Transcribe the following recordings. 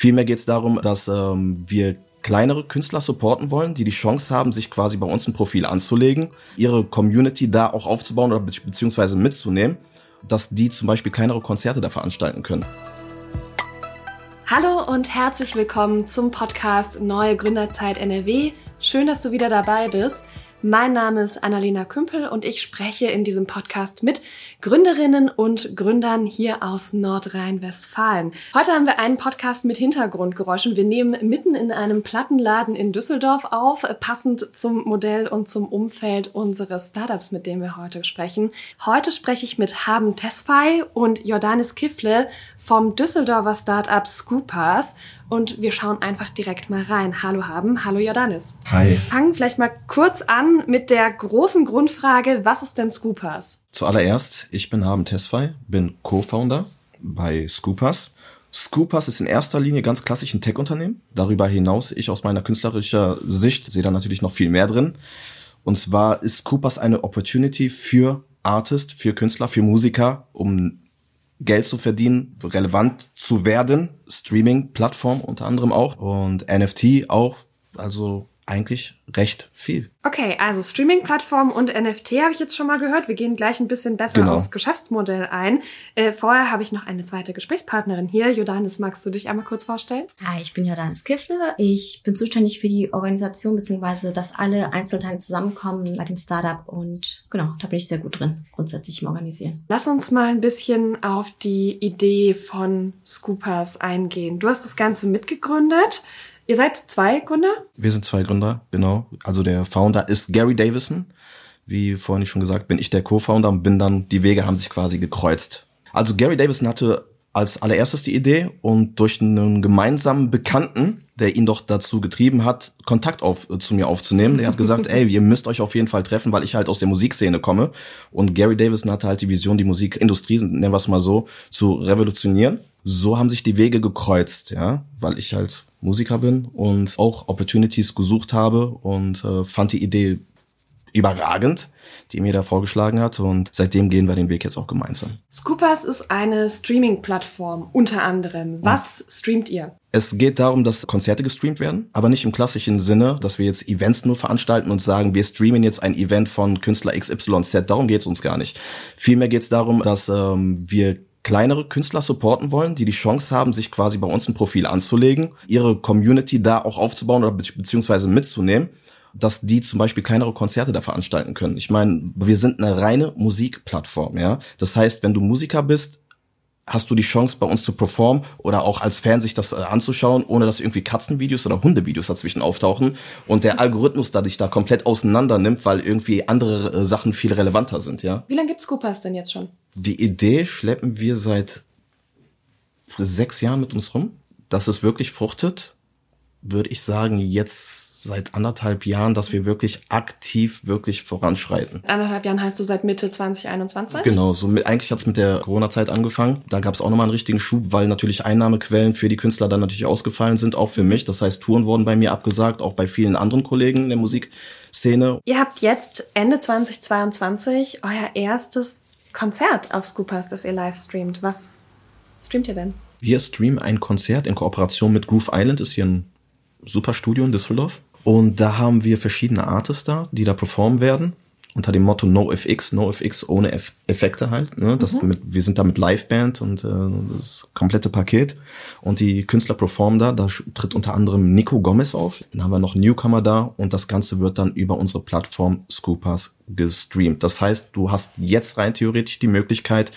Vielmehr geht es darum, dass ähm, wir kleinere Künstler supporten wollen, die die Chance haben, sich quasi bei uns ein Profil anzulegen, ihre Community da auch aufzubauen oder be beziehungsweise mitzunehmen, dass die zum Beispiel kleinere Konzerte da veranstalten können. Hallo und herzlich willkommen zum Podcast Neue Gründerzeit NRW. Schön, dass du wieder dabei bist. Mein Name ist Annalena Kümpel und ich spreche in diesem Podcast mit Gründerinnen und Gründern hier aus Nordrhein-Westfalen. Heute haben wir einen Podcast mit Hintergrundgeräuschen. Wir nehmen mitten in einem Plattenladen in Düsseldorf auf, passend zum Modell und zum Umfeld unseres Startups, mit dem wir heute sprechen. Heute spreche ich mit Haben Tesfay und Jordanis Kifle vom Düsseldorfer Startup Scoopers und wir schauen einfach direkt mal rein. Hallo Haben, hallo Jordanis. Hi. Fangen vielleicht mal kurz an mit der großen Grundfrage, was ist denn Scoopers? Zuallererst, ich bin Haben Tesfay, bin Co-Founder bei Scoopers. Scoopers ist in erster Linie ganz klassisch ein Tech-Unternehmen. Darüber hinaus, ich aus meiner künstlerischer Sicht sehe da natürlich noch viel mehr drin. Und zwar ist Scoopers eine Opportunity für Artist, für Künstler, für Musiker, um Geld zu verdienen, relevant zu werden. Streaming-Plattform unter anderem auch und NFT auch. Also eigentlich recht viel. Okay, also Streaming-Plattform und NFT habe ich jetzt schon mal gehört. Wir gehen gleich ein bisschen besser genau. aufs Geschäftsmodell ein. Äh, vorher habe ich noch eine zweite Gesprächspartnerin hier. Jodanis, magst du dich einmal kurz vorstellen? Hi, ich bin Jodanis Kiffle. Ich bin zuständig für die Organisation, beziehungsweise dass alle Einzelteile zusammenkommen bei dem Startup. Und genau, da bin ich sehr gut drin, grundsätzlich im Organisieren. Lass uns mal ein bisschen auf die Idee von Scoopers eingehen. Du hast das Ganze mitgegründet. Ihr seid zwei Gründer? Wir sind zwei Gründer, genau. Also der Founder ist Gary Davison. Wie vorhin schon gesagt, bin ich der Co-Founder und bin dann, die Wege haben sich quasi gekreuzt. Also Gary Davison hatte als allererstes die Idee und durch einen gemeinsamen Bekannten, der ihn doch dazu getrieben hat, Kontakt auf, äh, zu mir aufzunehmen. Der hat gesagt, ey, ihr müsst euch auf jeden Fall treffen, weil ich halt aus der Musikszene komme. Und Gary Davison hatte halt die Vision, die Musikindustrie, nennen wir es mal so, zu revolutionieren. So haben sich die Wege gekreuzt, ja, weil ich halt Musiker bin und auch Opportunities gesucht habe und äh, fand die Idee überragend, die mir da vorgeschlagen hat und seitdem gehen wir den Weg jetzt auch gemeinsam. Scoopers ist eine Streaming-Plattform unter anderem. Was ja. streamt ihr? Es geht darum, dass Konzerte gestreamt werden, aber nicht im klassischen Sinne, dass wir jetzt Events nur veranstalten und sagen, wir streamen jetzt ein Event von Künstler XYZ. Darum geht's uns gar nicht. Vielmehr geht's darum, dass ähm, wir kleinere Künstler supporten wollen, die die Chance haben, sich quasi bei uns ein Profil anzulegen, ihre Community da auch aufzubauen oder beziehungsweise mitzunehmen, dass die zum Beispiel kleinere Konzerte da veranstalten können. Ich meine, wir sind eine reine Musikplattform, ja. Das heißt, wenn du Musiker bist, hast du die Chance, bei uns zu performen oder auch als Fan sich das äh, anzuschauen, ohne dass irgendwie Katzenvideos oder Hundevideos dazwischen auftauchen und der Algorithmus da dich da komplett auseinander nimmt, weil irgendwie andere äh, Sachen viel relevanter sind, ja. Wie lange gibt's Coopers denn jetzt schon? Die Idee schleppen wir seit sechs Jahren mit uns rum. Dass es wirklich fruchtet, würde ich sagen, jetzt seit anderthalb Jahren, dass wir wirklich aktiv wirklich voranschreiten. Anderthalb Jahren heißt du seit Mitte 2021? Genau, so mit, eigentlich hat's mit der Corona-Zeit angefangen. Da gab's auch nochmal einen richtigen Schub, weil natürlich Einnahmequellen für die Künstler dann natürlich ausgefallen sind, auch für mich. Das heißt, Touren wurden bei mir abgesagt, auch bei vielen anderen Kollegen in der Musikszene. Ihr habt jetzt Ende 2022 euer erstes Konzert auf Scoopers, das ihr live streamt. Was streamt ihr denn? Wir streamen ein Konzert in Kooperation mit Groove Island, ist hier ein super Studio in Düsseldorf. Und da haben wir verschiedene Artists da, die da performen werden. Unter dem Motto NoFX, NoFX ohne Eff Effekte halt. Ne? Das mhm. mit, wir sind da mit Liveband und äh, das komplette Paket. Und die Künstler performen da. Da tritt unter anderem Nico Gomez auf. Dann haben wir noch Newcomer da und das Ganze wird dann über unsere Plattform Scoopers gestreamt. Das heißt, du hast jetzt rein theoretisch die Möglichkeit,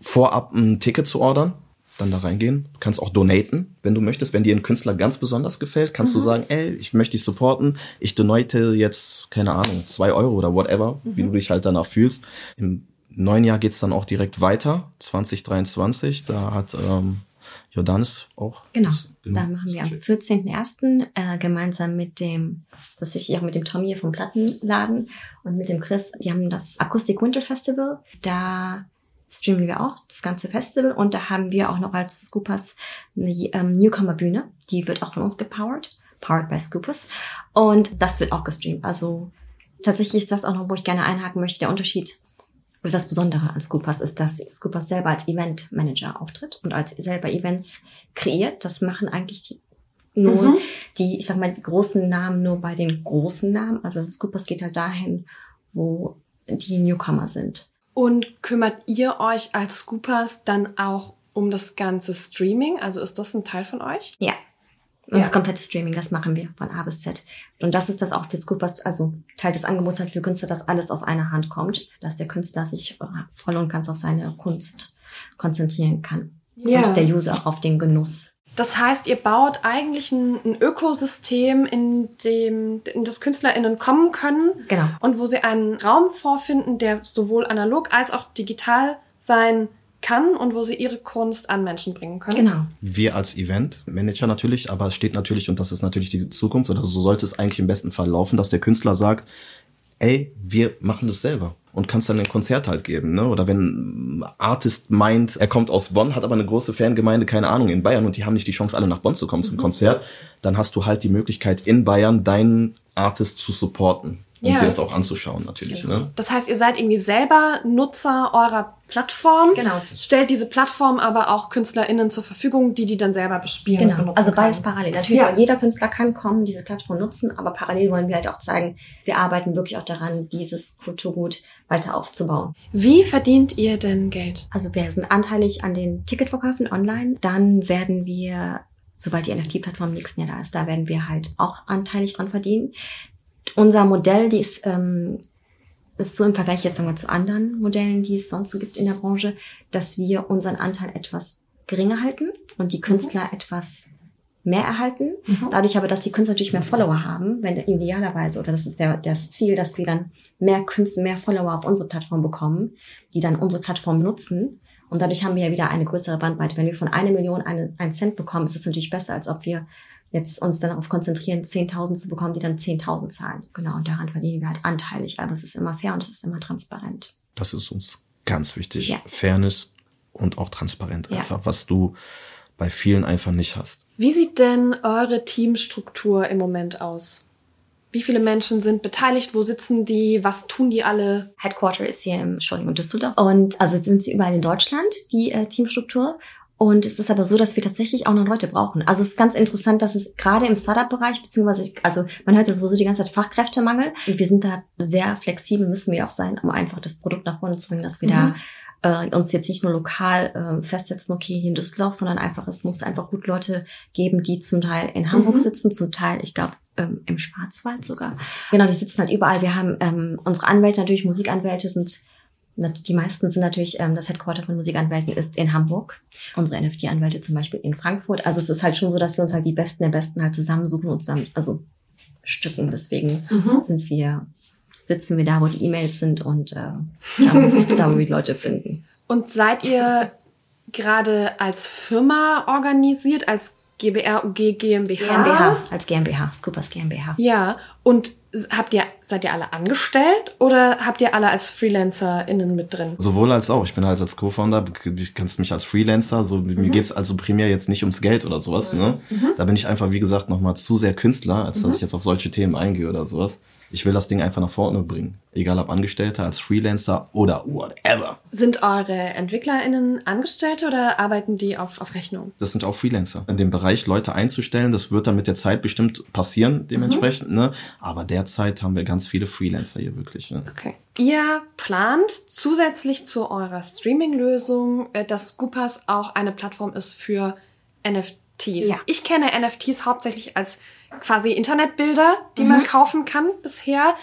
vorab ein Ticket zu ordern dann da reingehen. Du kannst auch donaten, wenn du möchtest. Wenn dir ein Künstler ganz besonders gefällt, kannst mhm. du sagen, ey, ich möchte dich supporten. Ich donate jetzt, keine Ahnung, zwei Euro oder whatever, mhm. wie du dich halt danach fühlst. Im neuen Jahr geht's dann auch direkt weiter, 2023. Da hat ähm, Jordanis auch. Genau. genau. Da machen wir am 14.01. Äh, gemeinsam mit dem, das ich auch mit dem Tommy vom Plattenladen und mit dem Chris, die haben das Akustik Winter Festival. Da streamen wir auch das ganze Festival und da haben wir auch noch als Scoopers eine ähm, Newcomer-Bühne, die wird auch von uns gepowered, powered by Scoopers und das wird auch gestreamt. Also tatsächlich ist das auch noch, wo ich gerne einhaken möchte, der Unterschied oder das Besondere an Scoopers ist, dass Scoopers selber als Event Manager auftritt und als selber Events kreiert. Das machen eigentlich die, nur mhm. die, ich sag mal, die großen Namen nur bei den großen Namen. Also Scoopers geht halt dahin, wo die Newcomer sind. Und kümmert ihr euch als Scoopers dann auch um das ganze Streaming? Also ist das ein Teil von euch? Ja, und ja. das komplette Streaming, das machen wir von A bis Z. Und das ist das auch für Scoopers, also Teil des Angebots halt für Künstler, dass alles aus einer Hand kommt, dass der Künstler sich äh, voll und ganz auf seine Kunst konzentrieren kann. Ja. Und der User auch auf den Genuss. Das heißt, ihr baut eigentlich ein, ein Ökosystem, in dem in das KünstlerInnen kommen können. Genau. Und wo sie einen Raum vorfinden, der sowohl analog als auch digital sein kann und wo sie ihre Kunst an Menschen bringen können. Genau. Wir als Event-Manager natürlich, aber es steht natürlich, und das ist natürlich die Zukunft, oder so sollte es eigentlich im besten Fall laufen, dass der Künstler sagt, ey, wir machen das selber und kannst dann ein Konzert halt geben, ne? Oder wenn ein Artist meint, er kommt aus Bonn, hat aber eine große Fangemeinde, keine Ahnung, in Bayern und die haben nicht die Chance, alle nach Bonn zu kommen mhm. zum Konzert, dann hast du halt die Möglichkeit, in Bayern deinen Artist zu supporten und ja. dir das auch anzuschauen natürlich. Genau. Ne? Das heißt, ihr seid irgendwie selber Nutzer eurer Plattform, genau. stellt diese Plattform aber auch KünstlerInnen zur Verfügung, die die dann selber bespielen. Genau, also beides parallel. Natürlich, ja. jeder Künstler kann kommen, diese Plattform nutzen, aber parallel wollen wir halt auch zeigen, wir arbeiten wirklich auch daran, dieses Kulturgut weiter aufzubauen. Wie verdient ihr denn Geld? Also wir sind anteilig an den Ticketverkäufen online. Dann werden wir sobald die NFT-Plattform im nächsten Jahr da ist, da werden wir halt auch anteilig dran verdienen unser Modell, die ist, ähm, ist so im Vergleich jetzt wir zu anderen Modellen, die es sonst so gibt in der Branche, dass wir unseren Anteil etwas geringer halten und die Künstler mhm. etwas mehr erhalten. Mhm. Dadurch aber, dass die Künstler natürlich mehr Follower haben, wenn idealerweise, oder das ist der, das Ziel, dass wir dann mehr Künstler, mehr Follower auf unsere Plattform bekommen, die dann unsere Plattform nutzen. Und dadurch haben wir ja wieder eine größere Bandbreite. Wenn wir von einer Million einen, einen Cent bekommen, ist das natürlich besser, als ob wir jetzt uns dann darauf konzentrieren, 10.000 zu bekommen, die dann 10.000 zahlen. Genau, und daran verdienen wir halt anteilig. Aber es ist immer fair und es ist immer transparent. Das ist uns ganz wichtig. Ja. Fairness und auch transparent ja. einfach, was du bei vielen einfach nicht hast. Wie sieht denn eure Teamstruktur im Moment aus? Wie viele Menschen sind beteiligt? Wo sitzen die? Was tun die alle? Headquarter ist hier im Entschuldigung, Düsseldorf. Und also sind sie überall in Deutschland, die äh, Teamstruktur. Und es ist aber so, dass wir tatsächlich auch noch Leute brauchen. Also es ist ganz interessant, dass es gerade im Startup-Bereich, beziehungsweise, also man hört ja sowieso die ganze Zeit Fachkräftemangel. Und wir sind da sehr flexibel, müssen wir auch sein, um einfach das Produkt nach vorne zu bringen, dass wir mhm. da äh, uns jetzt nicht nur lokal äh, festsetzen, okay, hier in Düsseldorf, sondern einfach, es muss einfach gut Leute geben, die zum Teil in Hamburg mhm. sitzen, zum Teil, ich glaube, ähm, im Schwarzwald sogar. Genau, die sitzen halt überall. Wir haben ähm, unsere Anwälte, natürlich Musikanwälte sind die meisten sind natürlich, ähm, das Headquarter von Musikanwälten ist in Hamburg. Unsere NFT-Anwälte zum Beispiel in Frankfurt. Also es ist halt schon so, dass wir uns halt die Besten der Besten halt zusammensuchen und zusammen, also stücken. Deswegen mhm. sind wir, sitzen wir da, wo die E-Mails sind und äh, da, wo wir die Leute finden. Und seid ihr gerade als Firma organisiert, als GBR, UG, GmbH? GmbH, als GmbH, Scoopers GmbH. Ja, und habt ihr, seid ihr alle angestellt oder habt ihr alle als FreelancerInnen mit drin? Sowohl als auch. Ich bin halt als Co-Founder, du kennst mich als Freelancer, so mhm. mir geht's also primär jetzt nicht ums Geld oder sowas, ne? Mhm. Da bin ich einfach, wie gesagt, nochmal zu sehr Künstler, als dass mhm. ich jetzt auf solche Themen eingehe oder sowas. Ich will das Ding einfach nach vorne bringen. Egal ob Angestellter, als Freelancer oder whatever. Sind eure EntwicklerInnen Angestellte oder arbeiten die auf, auf Rechnung? Das sind auch Freelancer. In dem Bereich Leute einzustellen, das wird dann mit der Zeit bestimmt passieren, dementsprechend, mhm. ne? Aber derzeit haben wir ganz viele Freelancer hier wirklich. Ne? Okay. Ihr plant zusätzlich zu eurer Streaming-Lösung, äh, dass Scoopers auch eine Plattform ist für NFTs. Ja. Ich kenne NFTs hauptsächlich als quasi Internetbilder, die mhm. man kaufen kann bisher.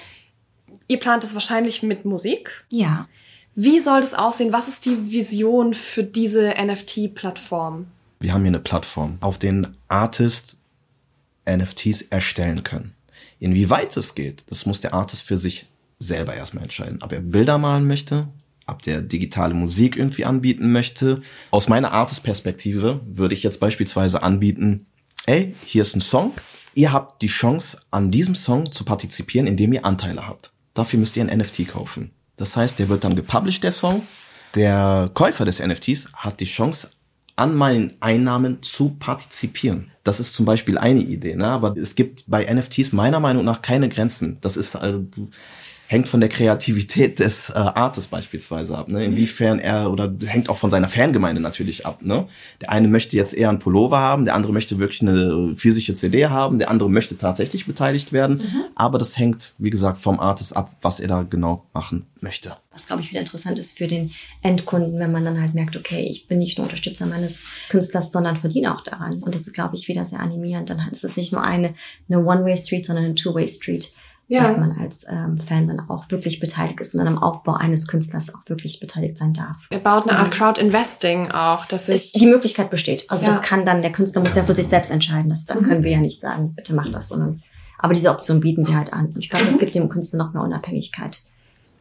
Ihr plant es wahrscheinlich mit Musik. Ja. Wie soll das aussehen? Was ist die Vision für diese NFT-Plattform? Wir haben hier eine Plattform, auf den Artist NFTs erstellen können. Inwieweit es geht, das muss der Artist für sich selber erstmal entscheiden. Ob er Bilder malen möchte, ob der digitale Musik irgendwie anbieten möchte. Aus meiner Artist-Perspektive würde ich jetzt beispielsweise anbieten, ey, hier ist ein Song, Ihr habt die Chance, an diesem Song zu partizipieren, indem ihr Anteile habt. Dafür müsst ihr ein NFT kaufen. Das heißt, der wird dann gepublished, der Song. Der Käufer des NFTs hat die Chance, an meinen Einnahmen zu partizipieren. Das ist zum Beispiel eine Idee, ne? aber es gibt bei NFTs meiner Meinung nach keine Grenzen. Das ist also, hängt von der Kreativität des äh, Artes beispielsweise ab. Ne? Inwiefern er oder hängt auch von seiner Fangemeinde natürlich ab. Ne? Der eine möchte jetzt eher einen Pullover haben, der andere möchte wirklich eine physische CD haben, der andere möchte tatsächlich beteiligt werden. Mhm. Aber das hängt, wie gesagt, vom Artist ab, was er da genau machen möchte. Was, glaube ich, wieder interessant ist für den Endkunden, wenn man dann halt merkt, okay, ich bin nicht nur Unterstützer meines Künstlers, sondern verdiene auch daran. Und das ist, glaube ich, wieder sehr animierend. Dann ist es nicht nur eine, eine One-Way-Street, sondern eine Two-Way-Street ja. dass man als ähm, Fan dann auch wirklich beteiligt ist und dann am Aufbau eines Künstlers auch wirklich beteiligt sein darf. Er baut eine Art Crowd Investing auch, dass sich die Möglichkeit besteht. Also ja. das kann dann der Künstler muss ja für sich selbst entscheiden. Das dann mhm. können wir ja nicht sagen, bitte mach das, sondern aber diese Option bieten wir halt an. Und ich glaube, das mhm. gibt dem Künstler noch mehr Unabhängigkeit.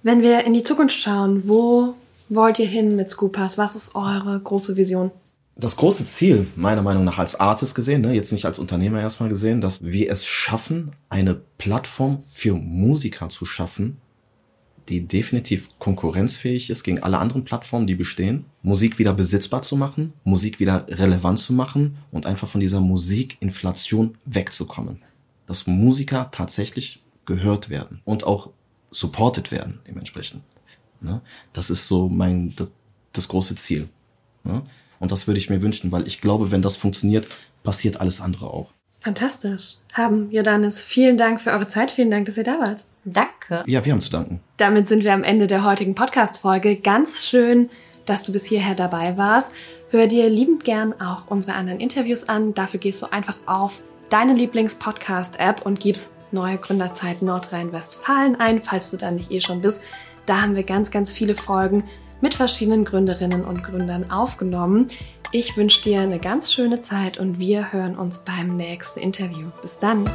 Wenn wir in die Zukunft schauen, wo wollt ihr hin mit Scoopers? Was ist eure große Vision? Das große Ziel, meiner Meinung nach als Artist gesehen, ne, jetzt nicht als Unternehmer erstmal gesehen, dass wir es schaffen, eine Plattform für Musiker zu schaffen, die definitiv konkurrenzfähig ist gegen alle anderen Plattformen, die bestehen, Musik wieder besitzbar zu machen, Musik wieder relevant zu machen und einfach von dieser Musikinflation wegzukommen. Dass Musiker tatsächlich gehört werden und auch supported werden dementsprechend. Ne? Das ist so mein, das, das große Ziel. Ne? Und das würde ich mir wünschen, weil ich glaube, wenn das funktioniert, passiert alles andere auch. Fantastisch. Haben Jodannes, vielen Dank für eure Zeit. Vielen Dank, dass ihr da wart. Danke. Ja, wir haben zu danken. Damit sind wir am Ende der heutigen Podcast-Folge. Ganz schön, dass du bis hierher dabei warst. Hör dir liebend gern auch unsere anderen Interviews an. Dafür gehst du einfach auf deine Lieblings-Podcast-App und gibst Neue Gründerzeit Nordrhein-Westfalen ein, falls du da nicht eh schon bist. Da haben wir ganz, ganz viele Folgen mit verschiedenen Gründerinnen und Gründern aufgenommen. Ich wünsche dir eine ganz schöne Zeit und wir hören uns beim nächsten Interview. Bis dann!